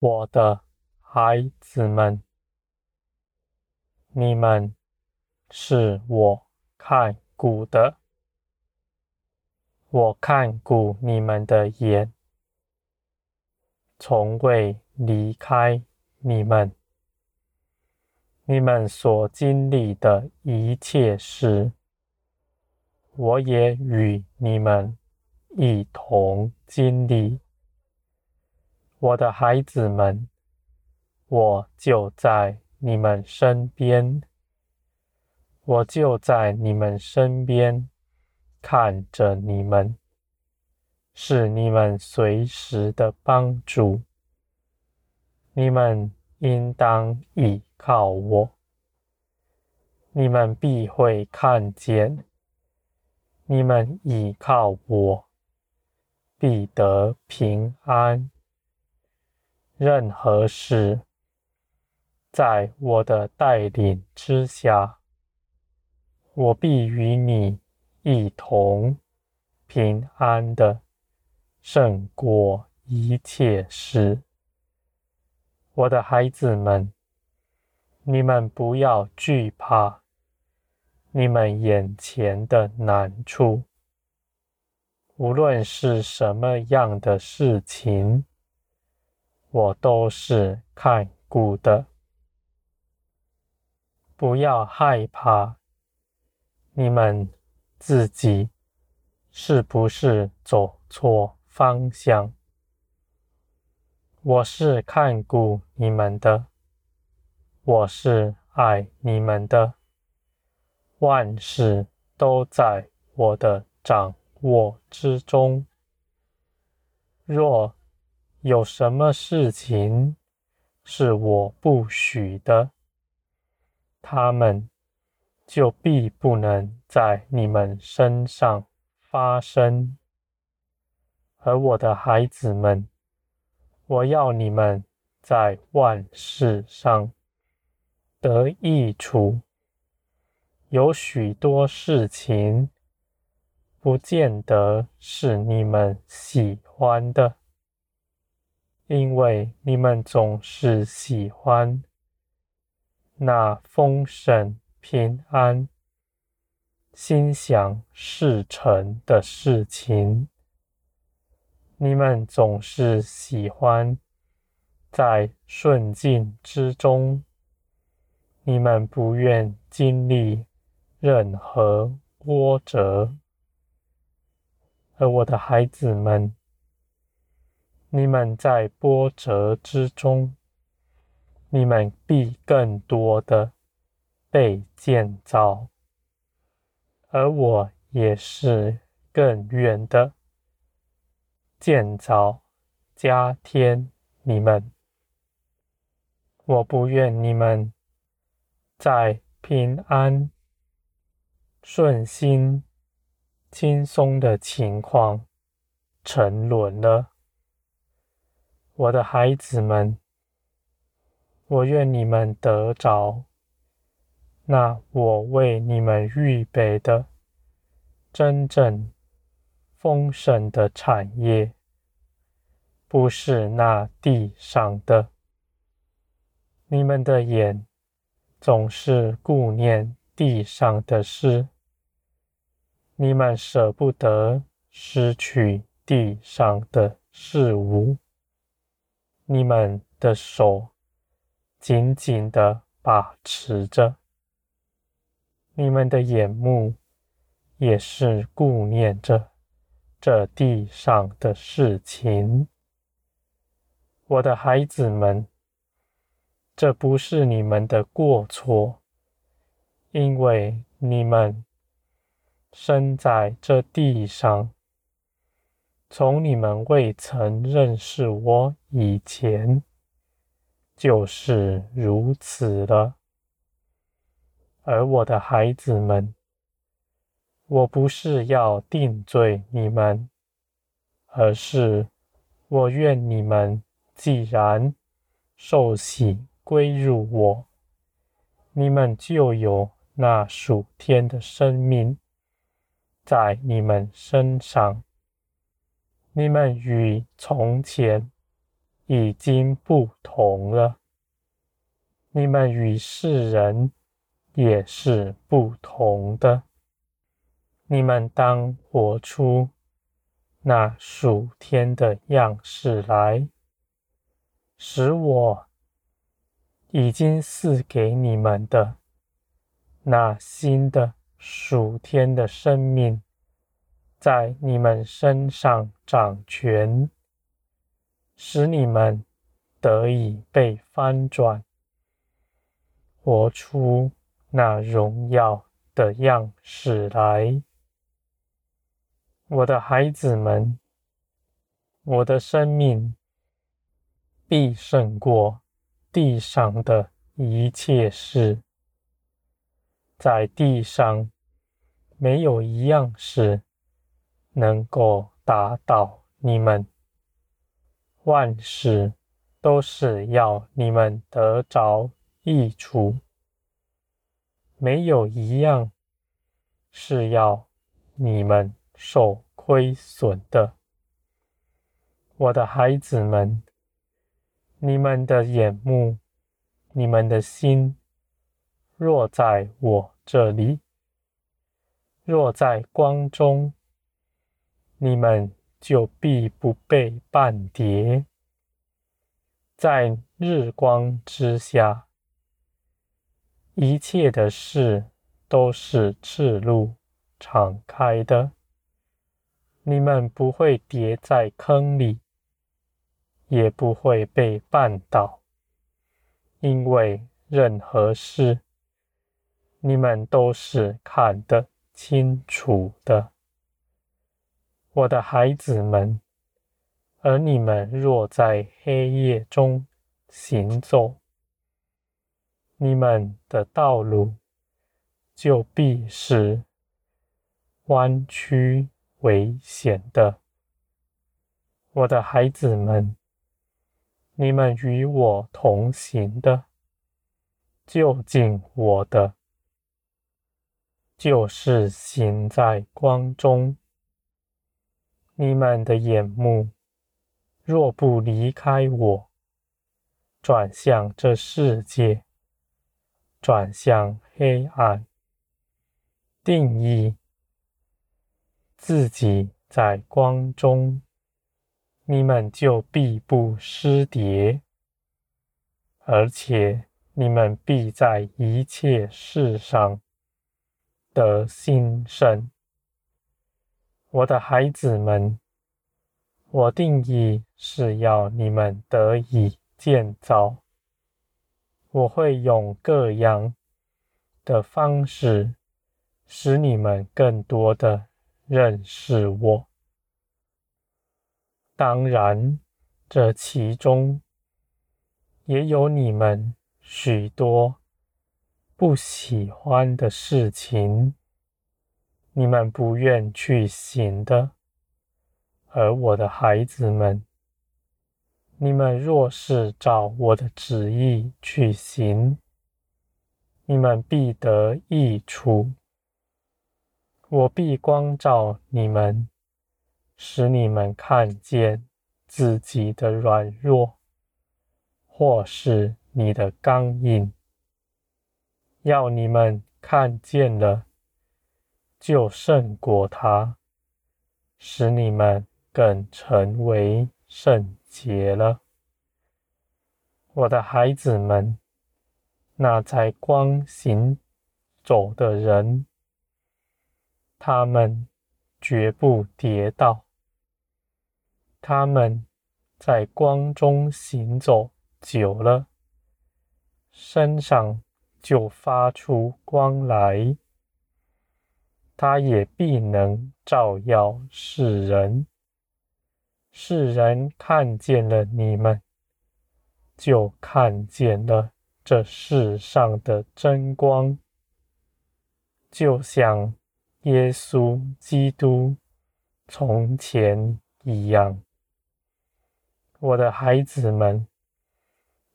我的孩子们，你们是我看顾的，我看顾你们的眼，从未离开你们。你们所经历的一切事，我也与你们一同经历。我的孩子们，我就在你们身边，我就在你们身边，看着你们，是你们随时的帮助。你们应当倚靠我，你们必会看见，你们倚靠我，必得平安。任何事，在我的带领之下，我必与你一同平安的胜过一切事。我的孩子们，你们不要惧怕你们眼前的难处，无论是什么样的事情。我都是看顾的，不要害怕。你们自己是不是走错方向？我是看顾你们的，我是爱你们的，万事都在我的掌握之中。若有什么事情是我不许的，他们就必不能在你们身上发生。而我的孩子们，我要你们在万事上得益处。有许多事情不见得是你们喜欢的。因为你们总是喜欢那丰盛、平安、心想事成的事情，你们总是喜欢在顺境之中，你们不愿经历任何波折，而我的孩子们。你们在波折之中，你们必更多的被建造，而我也是更愿的建造加添你们。我不愿你们在平安、顺心、轻松的情况沉沦了。我的孩子们，我愿你们得着那我为你们预备的真正丰盛的产业，不是那地上的。你们的眼总是顾念地上的事，你们舍不得失去地上的事物。你们的手紧紧地把持着，你们的眼目也是顾念着这地上的事情。我的孩子们，这不是你们的过错，因为你们生在这地上。从你们未曾认识我以前，就是如此了。而我的孩子们，我不是要定罪你们，而是我愿你们既然受洗归入我，你们就有那属天的生命在你们身上。你们与从前已经不同了。你们与世人也是不同的。你们当活出那属天的样式来，使我已经赐给你们的那新的属天的生命，在你们身上掌权，使你们得以被翻转，活出那荣耀的样式来。我的孩子们，我的生命必胜过地上的一切事。在地上，没有一样事能够打倒你们。万事都是要你们得着益处，没有一样是要你们。受亏损的，我的孩子们，你们的眼目，你们的心，若在我这里，若在光中，你们就必不被绊跌。在日光之下，一切的事都是赤露敞开的。你们不会跌在坑里，也不会被绊倒，因为任何事，你们都是看得清楚的，我的孩子们。而你们若在黑夜中行走，你们的道路就必是弯曲。危险的，我的孩子们，你们与我同行的，就近我的，就是行在光中。你们的眼目若不离开我，转向这世界，转向黑暗，定义。自己在光中，你们就必不失跌，而且你们必在一切事上得新生。我的孩子们，我定义是要你们得以建造。我会用各样的方式，使你们更多的。认识我，当然，这其中也有你们许多不喜欢的事情，你们不愿去行的。而我的孩子们，你们若是照我的旨意去行，你们必得益处。我必光照你们，使你们看见自己的软弱，或是你的刚硬。要你们看见了，就胜过他，使你们更成为圣洁了。我的孩子们，那在光行走的人。他们绝不跌倒。他们在光中行走久了，身上就发出光来。他也必能照耀世人。世人看见了你们，就看见了这世上的真光，就像。耶稣基督从前一样，我的孩子们，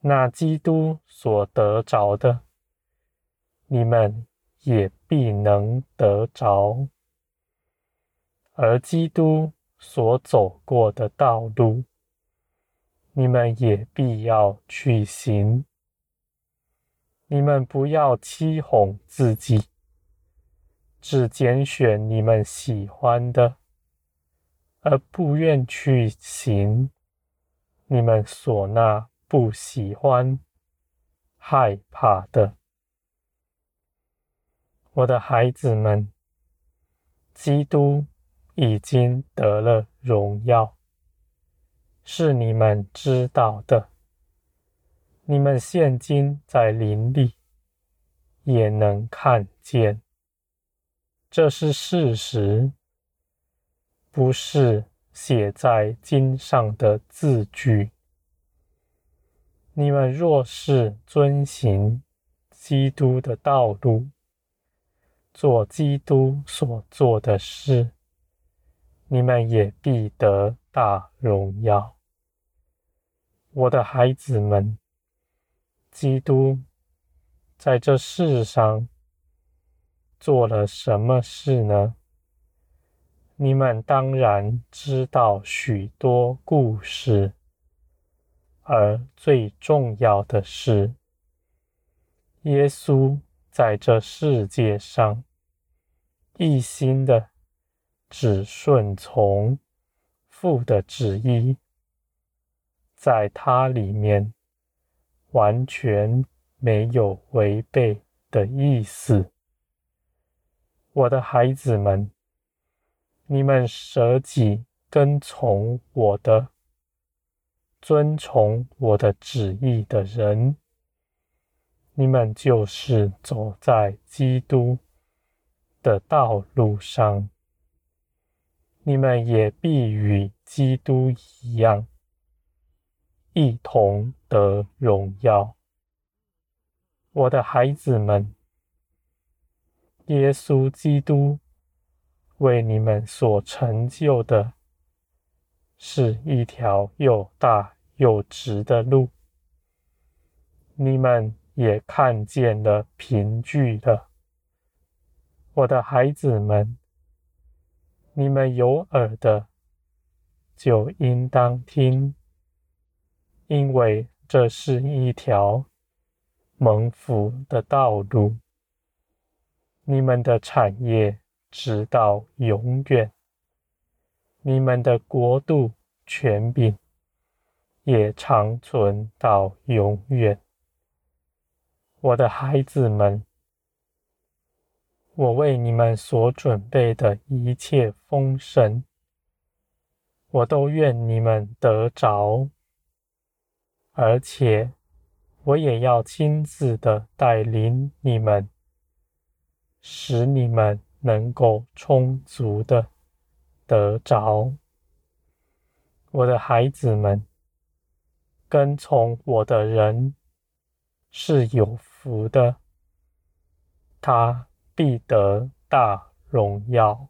那基督所得着的，你们也必能得着；而基督所走过的道路，你们也必要去行。你们不要欺哄自己，只拣选你们喜欢的，而不愿去行你们所那不喜欢、害怕的。我的孩子们，基督已经得了荣耀，是你们知道的。你们现今在林里也能看见，这是事实，不是写在经上的字句。你们若是遵行基督的道路，做基督所做的事，你们也必得大荣耀。我的孩子们，基督在这世上做了什么事呢？你们当然知道许多故事，而最重要的是，耶稣。在这世界上，一心的只顺从父的旨意，在他里面完全没有违背的意思。我的孩子们，你们舍己跟从我的，遵从我的旨意的人。你们就是走在基督的道路上，你们也必与基督一样，一同得荣耀。我的孩子们，耶稣基督为你们所成就的，是一条又大又直的路，你们。也看见了凭据的，我的孩子们，你们有耳的就应当听，因为这是一条蒙福的道路，你们的产业直到永远，你们的国度权柄也长存到永远。我的孩子们，我为你们所准备的一切丰盛，我都愿你们得着，而且我也要亲自的带领你们，使你们能够充足的得着。我的孩子们，跟从我的人是有福的，他必得大荣耀。